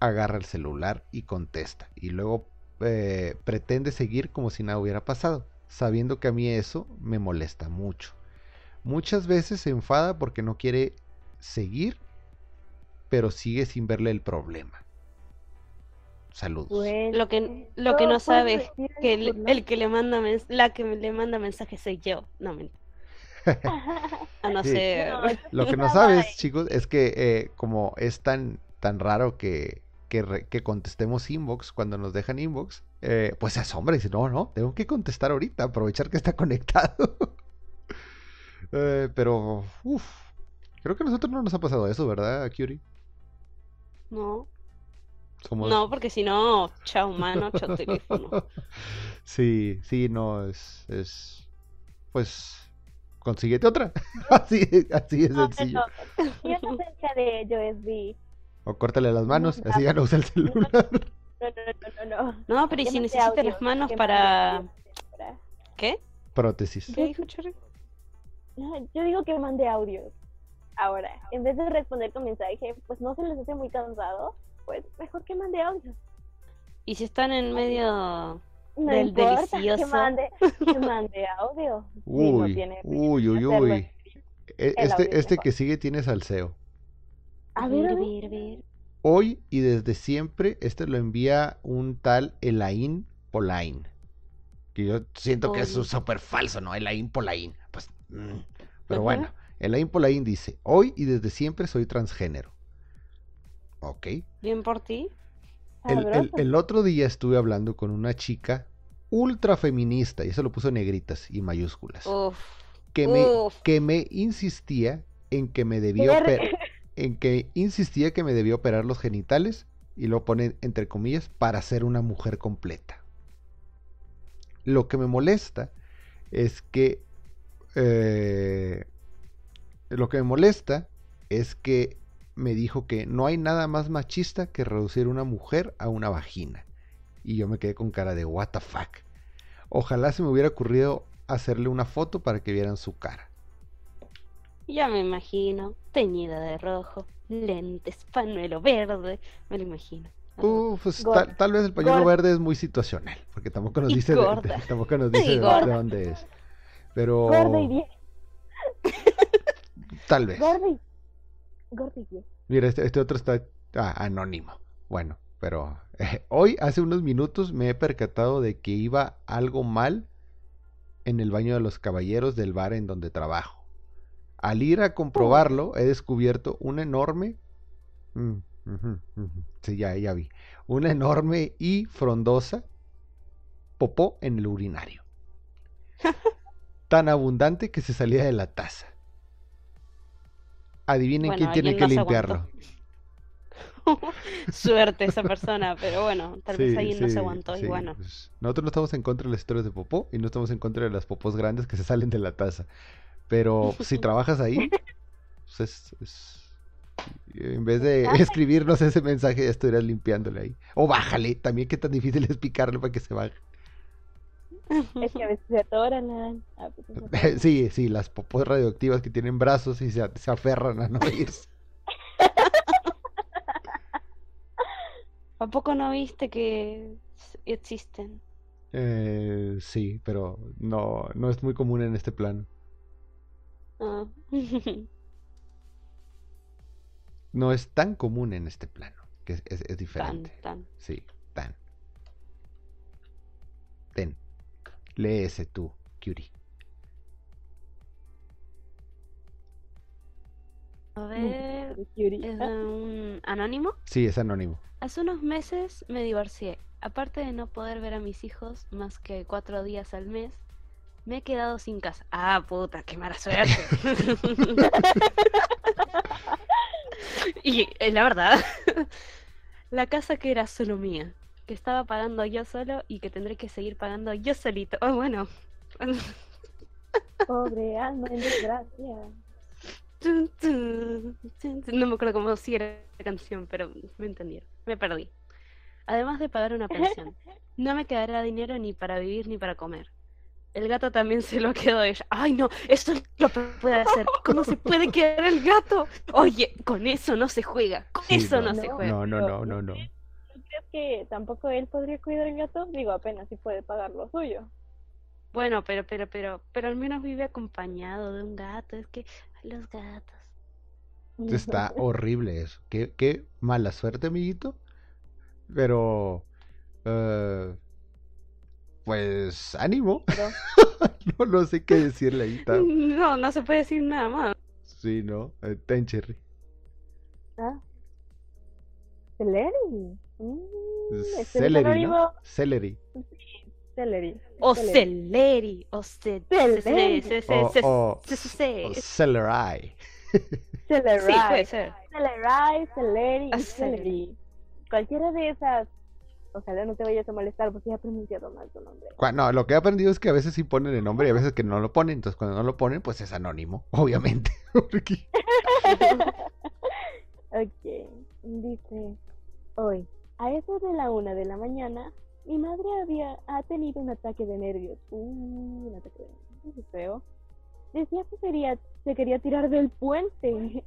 agarra el celular y contesta. Y luego eh, pretende seguir como si nada hubiera pasado, sabiendo que a mí eso me molesta mucho. Muchas veces se enfada porque no quiere seguir, pero sigue sin verle el problema. Saludos. Bueno, Lo que, lo que no sabe que el, que le manda mens- la que le manda mensaje soy yo. No, mentira. A no Sí. ser. No, Lo que no sabes, chicos, es que eh, como es tan, tan raro que, que, re- que contestemos inbox cuando nos dejan inbox, eh, pues se asombra y dice, no, no, tengo que contestar ahorita, aprovechar que está conectado. [laughs] Eh, pero, uff, creo que a nosotros no nos ha pasado eso, ¿verdad, Curie? No, Somos... no, porque si no, chao mano, chao teléfono. [laughs] Sí, sí, no, es, es, pues, consíguete otra. [laughs] así, así es No, sencillo. no sé de USB. O córtale las manos, No, así ya no usa el celular. No, no, no, no, no. No, pero ¿y si necesitas audio, las manos para. ¿Qué? Prótesis. ¿Qué dijo Chori? No, Yo digo que mande audios. Ahora, en vez de responder con mensaje, pues no se les hace muy cansado, pues mejor que mande audios. Y si están en medio. No Del importa que delicioso. mande, que [laughs] mande audio. No Uy, tiene uy, uy, uy. E- Este, es este que sigue tiene salseo. A ver, a ver. ver, ver. Hoy y desde siempre, este lo envía un tal Elaine Polain. Que yo siento que es Oye. súper falso, ¿no? Elaine Polain. Pues, mm, pero bueno, Elaine Polain dice, hoy y desde siempre soy transgénero. Ok. Bien por ti. El, el- Sabroso. el otro día estuve hablando con una chica ultra feminista, y eso lo puso en negritas y mayúsculas, Uf. que, me, uf. que me insistía en que me debía operar, [laughs] en que insistía que me debía operar los genitales y lo pone entre comillas, para ser una mujer completa. Lo que me molesta es que... eh, lo que me molesta es que me dijo que no hay nada más machista que reducir una mujer a una vagina. Y yo me quedé con cara de what the fuck. Ojalá se me hubiera ocurrido hacerle una foto para que vieran su cara. Ya me imagino, teñida de rojo, lentes, pañuelo verde, me lo imagino. Uh, pues Gorda. tal, tal vez el pañuelo Gorda. verde es muy situacional, porque tampoco nos Y dice, de, de- [laughs] tampoco nos dice de, dónde es. Pero Gorda y bien. tal vez. Gorda y... Bien. Mira, este, este otro está ah, anónimo. Bueno, pero eh, hoy, hace unos minutos, me he percatado de que iba algo mal en el baño de los caballeros del bar en donde trabajo. Al ir a comprobarlo, he descubierto una enorme... Mm, Sí, ya, ya vi. Una enorme y frondosa popó en el urinario. [laughs] Tan abundante que se salía de la taza. Adivinen Bueno, quién tiene que limpiarlo. [laughs] Suerte esa [laughs] persona, pero bueno, tal vez Sí, alguien no se aguantó sí, y bueno. pues, nosotros no estamos en contra de las historias de popó y no estamos en contra de las popós grandes que se salen de la taza. Pero si [laughs] trabajas ahí, pues es, es- en vez de escribirnos ese mensaje, ya estuvieras limpiándole ahí. O bájale, también qué tan difícil es picarle para que se baje. [laughs] Es que a veces se atoran. a veces. [laughs] Sí, sí, las popós radioactivas que tienen brazos y se, se aferran a no irse. [laughs] ¿A poco no viste que existen? Eh, sí, pero no, no es muy común en este plano. Ah. No es tan común en este plano, que es, es- es tan, diferente. tan. Sí, tan. Ten. Lee ese tú, Curie. A ver, De Curie. es Ah, un anónimo. Sí, es anónimo. Hace unos meses me divorcié. Aparte de no poder ver a mis hijos más que cuatro días al mes, me he quedado sin casa. Ah, puta, qué mala suerte. [laughs] y eh, la verdad, [laughs] la casa que era solo mía, que estaba pagando yo solo y que tendré que seguir pagando yo solito. Oh, bueno. [laughs] Pobre alma en desgracia. No me acuerdo cómo sigue la canción, pero me entendieron. Me perdí. Además de pagar una pensión, [laughs] no me quedará dinero ni para vivir ni para comer. El gato también se lo quedó ella. Ay, no, eso es lo puede hacer. ¿Cómo se puede quedar el gato? Oye, con eso no se juega. Con Sí, eso no, no, se juega. No, no, no, no, no. ¿No crees que tampoco él podría cuidar el gato? Digo, apenas si puede pagar lo suyo. Bueno, pero, pero, pero, pero al menos vive acompañado de un gato. Es que ay, los gatos. Está horrible eso. Qué, qué mala suerte, amiguito. Pero... eh, pues ánimo. Pero- [laughs] no, no sé qué decirle ahí. [laughs] No, no se puede decir nada más. Sí, ¿no? Eh, ten, Cherry. ¿Ah? ¿Celery? Mm, Celery, ¿no? Celery. Celery. O Celery. celeri, o ce... Celeri. ce- ce- ce- O, ce- o, ce- ce- ce- o Celery. [laughs] Celery. Sí, puede ser. Celery, celery Ah, y celery. celery. Cualquiera de esas. Ojalá no te vayas a molestar porque ya he pronunciado mal tu nombre. No, lo que he aprendido es que a veces sí ponen el nombre y a veces que no lo ponen. Entonces, cuando no lo ponen, pues es anónimo, [laughs] obviamente. [laughs] Ok, dice, hoy, a eso de la una de la mañana, mi madre había, ha tenido un ataque de nervios. Uh, un ataque de nervios, feo. Decía que quería, se quería tirar del puente.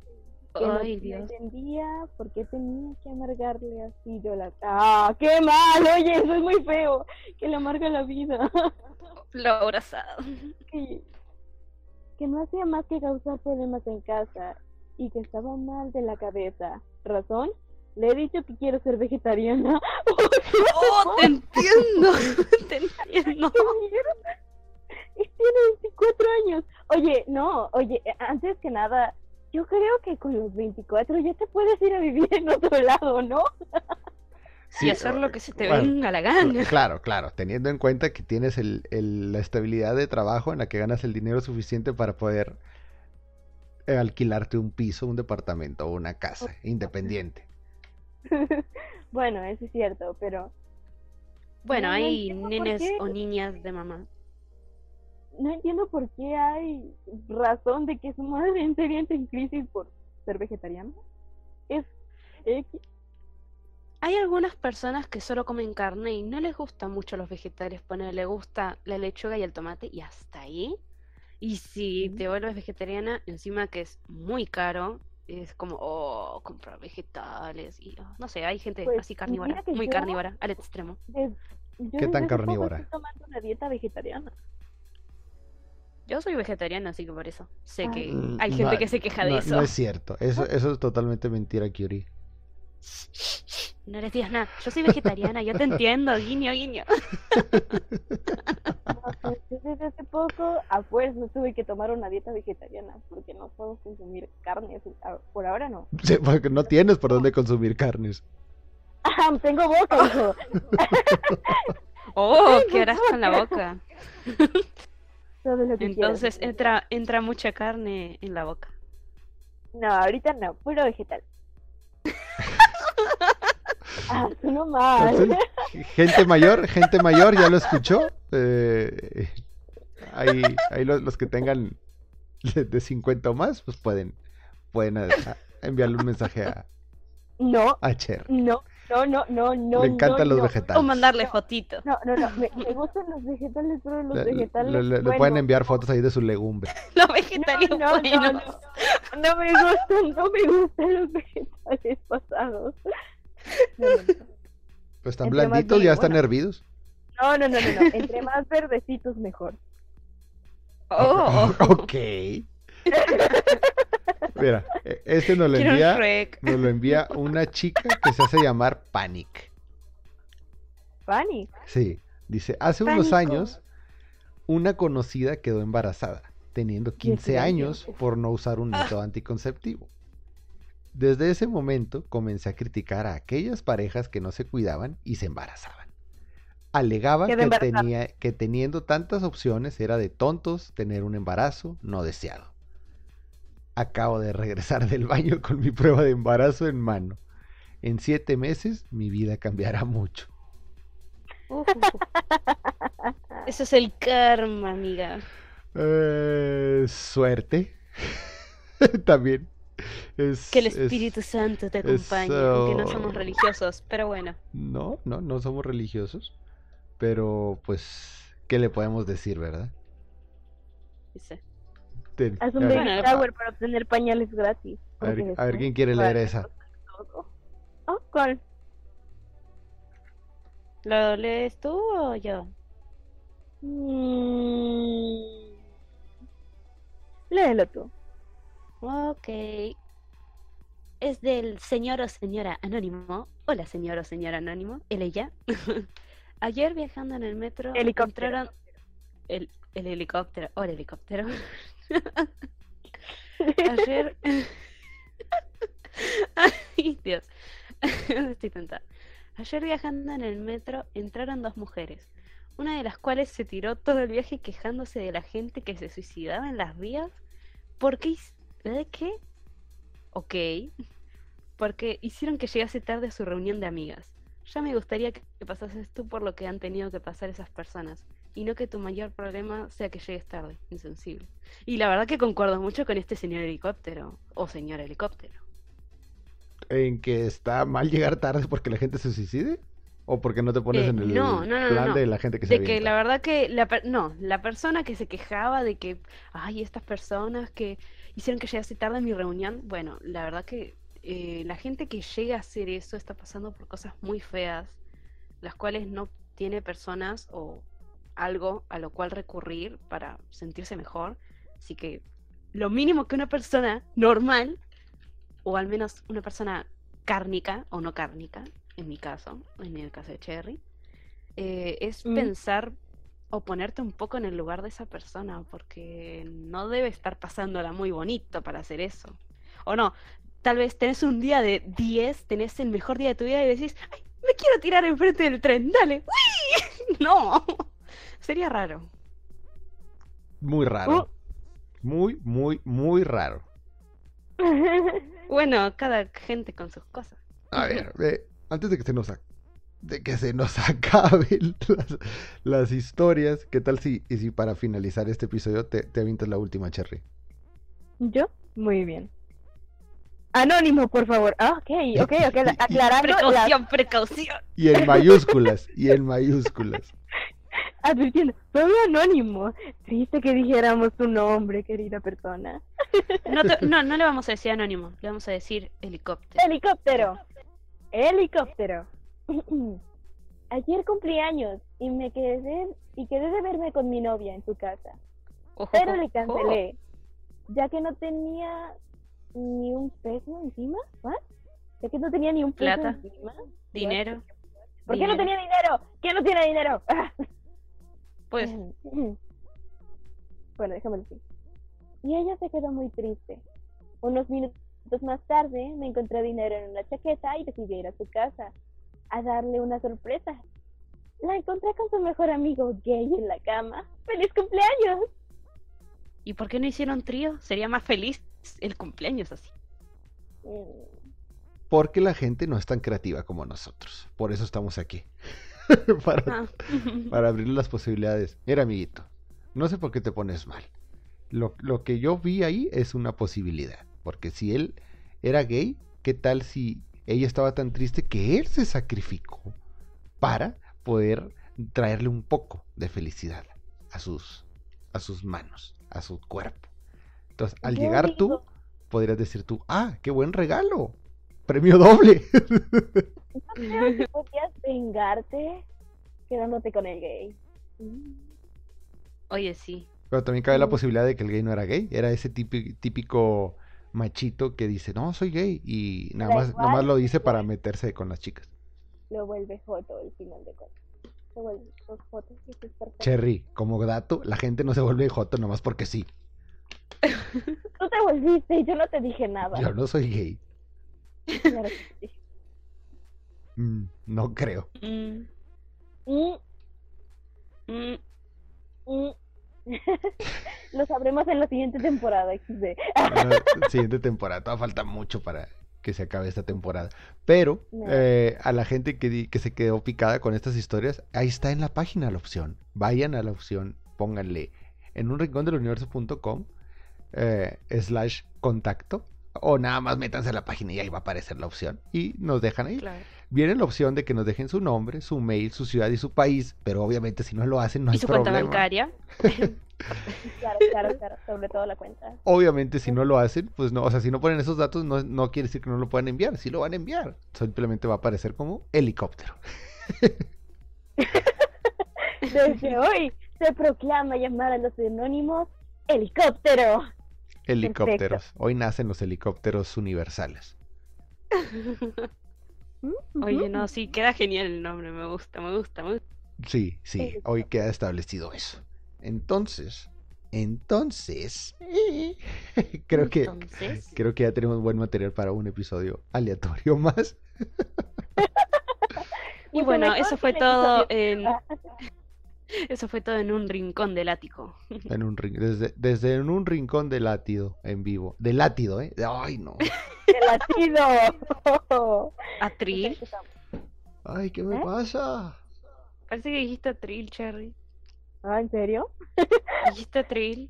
Que Ay, no Dios. entendía por qué tenía que amargarle así yo la... ¡Ah, qué mal! Oye, eso es muy feo. Que le amarga la vida. [laughs] Lo abrazado. [laughs] que, que no hacía más que causar problemas en casa y que estaba mal de la cabeza. ¿Razón? Le he dicho que quiero ser vegetariana. [laughs] ¡Oh, te entiendo! [laughs] ¡Te entiendo! Y tiene 24 años. Oye, no, oye, eh, antes que nada, yo creo que con los 24 ya te puedes ir a vivir en otro lado, ¿no? [laughs] Sí, y hacer lo que se te bueno, venga la gana. Claro, claro, teniendo en cuenta que tienes el, el- la estabilidad de trabajo en la que ganas el dinero suficiente para poder alquilarte un piso, un departamento o una casa independiente. [laughs] Bueno, eso es cierto, pero Bueno, No, hay nenes o niñas de mamá. no entiendo por qué hay razón de que su madre entre en crisis por ser vegetariana. Es X. Hay algunas personas que solo comen carne y no les gustan mucho los vegetales, poner, le gusta la lechuga y el tomate y hasta ahí. Y si te vuelves vegetariana, encima que es muy caro, es como, oh, comprar vegetales y oh, no sé, hay gente Pues, así carnívora, muy yo- carnívora, al extremo. ¿Qué tan carnívora? Estoy tomando una dieta vegetariana. Yo soy vegetariana, así que por eso sé Ah. que Mm, hay gente no, que se queja de no, eso. no es cierto. Eso, [laughs] eso es totalmente mentira, Kyuri. No les digas nada, yo soy vegetariana, yo te entiendo, guiño, guiño. [laughs] No yo desde hace poco a fuerza tuve que tomar una dieta vegetariana porque no puedo consumir carne. así- a- Por ahora no. Sí, porque no tienes por dónde consumir carnes. Ah, Tengo boca, hijo. [laughs] Oh, ¿qué harás con la boca? [laughs] Todo lo que quieras. Entonces entra, entra mucha carne en la boca. No, ahorita no, puro vegetal. Ah, no mal. Entonces, gente mayor, gente mayor, ya lo escuchó. Eh, ahí ahí los, los que tengan de, de 50 o más, pues pueden, pueden a- a- enviarle un mensaje a, No, a Cher. no, no, no, no, no. Le encantan no, los no. vegetales. O mandarle No. fotito. No, no, no, me, me gustan los vegetales, pero los Le, vegetales. le- le- le pueden enviar fotos ahí de su legumbre. [laughs] Los No, vegetarios no, no, buenos. no, no me gustan, no me gustan los vegetales pasados. No, no, no. Pues están Entre blanditos, bien, ya están bueno. hervidos. No, no, no, no, no. Entre más verdecitos mejor. [laughs] Oh, [laughs] ok. Mira, e- este nos lo quiero envía, nos lo envía una chica que se hace llamar Panic. Fanny. Sí, dice, hace unos años una conocida quedó embarazada, teniendo 15 Diecinueve. años por no usar un método anticonceptivo. Desde ese momento comencé a criticar a aquellas parejas que no se cuidaban y se embarazaban. Alegaba que, embarazada. tenía, que teniendo tantas opciones era de tontos tener un embarazo no deseado. Acabo de regresar del baño con mi prueba de embarazo en mano. En siete meses mi vida cambiará mucho. [laughs] Uf. Eso es el karma, amiga. Eh, suerte. [laughs] También. Es, Que el es- Espíritu Santo te acompañe, aunque no somos religiosos, pero bueno. No, no, no somos religiosos. Pero pues, ¿qué le podemos decir, verdad? Dice. Ten- Haz un baby shower para obtener pañales gratis. a ver- a ver quién quiere leer esa. Oh, ¿cuál? ¿Lo lees tú o yo? Mm. Léelo tú. Ok. Es del señor o señora anónimo. Hola, señor o señora anónimo. Él ella. [laughs] Ayer viajando en el metro Helicóptero. el, el helicóptero. Hola, helicóptero. [laughs] Ayer. [laughs] Ay, Dios. Estoy tentada. Ayer viajando en el metro entraron dos mujeres, una de las cuales se tiró todo el viaje quejándose de la gente que se suicidaba en las vías. ¿Por qué? his- ¿De qué? Ok. Porque hicieron que llegase tarde a su reunión de amigas. Ya me gustaría que pasases tú por lo que han tenido que pasar esas personas. Y no que tu mayor problema sea que llegues tarde, insensible. Y la verdad que concuerdo mucho con este señor helicóptero. O señor helicóptero. ¿En que está mal llegar tarde porque la gente se suicide? ¿O porque no te pones Eh, en el no, no, no, plan de la gente que se De que la verdad que la per- no, la persona que se quejaba de que, ay, estas personas que hicieron que llegase tarde a mi reunión, bueno, la verdad que eh, la gente que llega a hacer eso está pasando por cosas muy feas, las cuales no tiene personas o algo a lo cual recurrir para sentirse mejor. Así que lo mínimo que una persona normal, o al menos una persona cárnica o no cárnica, en mi caso, en el caso de Cherry, eh, es Mm. pensar o ponerte un poco en el lugar de esa persona, porque no debe estar pasándola muy bonito para hacer eso. O no, tal vez tenés un día de 10, tenés el mejor día de tu vida y decís, ¡ay, me quiero tirar enfrente del tren, dale! ¡Uy! [laughs] No, sería raro. Muy raro. Oh. Muy, muy, muy raro. Bueno, cada gente con sus cosas. A ver, [laughs] eh, antes de que se nos, de que se nos [laughs] acaben las, las historias, ¿qué tal si, y si para finalizar este episodio te, te avientas la última, Cherry? ¿Yo? Muy bien. Anónimo, por favor. Ah, ok, ok, ok. [laughs] la- Aclarando, la- Precaución, precaución. Y en mayúsculas, y en mayúsculas. [laughs] advirtiendo. Solo anónimo. Triste que dijéramos tu nombre, querida persona. No, te- no, no le vamos a decir anónimo, le vamos a decir helicóptero. Helicóptero. Helicóptero. [clears throat] Ayer cumplí años y me quedé y quedé de verme con mi novia en su casa. Ojo, Pero le cancelé, ya que no tenía ni un peso encima. ¿What? Ya que no tenía ni un peso Plata. encima. Dinero. ¿Por qué no tenía dinero? ¿Quién no tiene dinero? [laughs] Pues, [clears throat] bueno, déjame decir. Y ella se quedó muy triste. Unos minutos más tarde me encontré dinero en una chaqueta y decidí ir a su casa a darle una sorpresa. La encontré con su mejor amigo gay en la cama. ¡Feliz cumpleaños! ¿y por qué no hicieron trío? Sería más feliz el cumpleaños así. Mm, Porque la gente no es tan creativa como nosotros. Por eso estamos aquí. [laughs] para, Ah. [laughs] para abrir las posibilidades. Mira, amiguito, no sé por qué te pones mal. Lo, lo que yo vi ahí es una posibilidad. Porque si él era gay, ¿qué tal si ella estaba tan triste que él se sacrificó para poder traerle un poco de felicidad a sus, a sus manos, a su cuerpo? Entonces, al Yo llegar tú, podrías decir tú, ah, qué buen regalo, premio doble. [laughs] Creo que podías vengarte quedándote con el gay. Oye, sí. Pero también cabe la posibilidad de que el gay no era gay, era ese típi- típico machito que dice, no, soy gay, y nada Da más, nada más lo dice para meterse con las chicas. Lo vuelve joto el final de cuentas. Lo vuelve joto. es. Cherry, como dato, la gente no se vuelve joto nomás porque sí. Tú te volviste y yo no te dije nada. Yo no soy gay. Claro que sí. [laughs] Mm, no creo. Mm, Mm, mm. mm. [laughs] Lo sabremos en la siguiente temporada, XD. La siguiente temporada, todavía falta mucho para que se acabe esta temporada. Pero No. eh, a la gente que se quedó picada con estas historias, ahí está en la página la opción. Vayan a la opción, pónganle en un rincón del universo.com eh, slash contacto o nada más métanse a la página y ahí va a aparecer la opción y nos dejan ahí. Claro. Viene la opción de que nos dejen su nombre, su mail, su ciudad y su país, pero obviamente si no lo hacen no y hay su cuenta problema. bancaria. [laughs] Claro, claro, claro. Sobre todo la cuenta. Obviamente si no lo hacen, pues no, o sea, si no ponen esos datos no, no quiere decir que no lo puedan enviar, sí lo van a enviar, simplemente va a aparecer como helicóptero. [laughs] Desde hoy se proclama llamar a los anónimos helicóptero. Helicópteros. Hoy nacen los helicópteros universales. [laughs] Oye, no, sí, queda genial el nombre, me gusta, me gusta, me gusta. Sí, sí, hoy queda establecido eso. Entonces, entonces, [laughs] creo que Entonces, creo que ya tenemos buen material para un episodio aleatorio más. [laughs] y bueno, eso fue todo en eso fue todo en un rincón del ático. [laughs] En un rin- desde, desde en un rincón de látido en vivo. De látido, ¿eh? Ay, no. [laughs] ¡Qué latido! [laughs] Atril. Ay, ¿qué me ¿Eh? pasa? Parece que dijiste Atril, Cherry. Ah, ¿en serio? Dijiste Atril.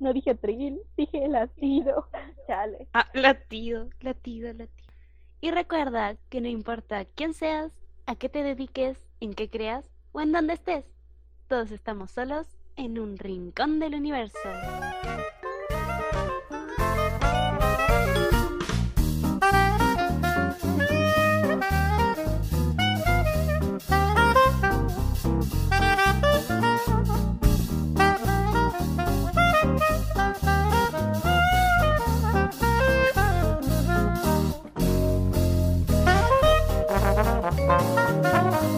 No dije trill, dije latido. Chale. Ah, latido, latido, latido. Y recuerda que no importa quién seas, a qué te dediques, en qué creas o en dónde estés todos estamos solos en un rincón del universo. [laughs]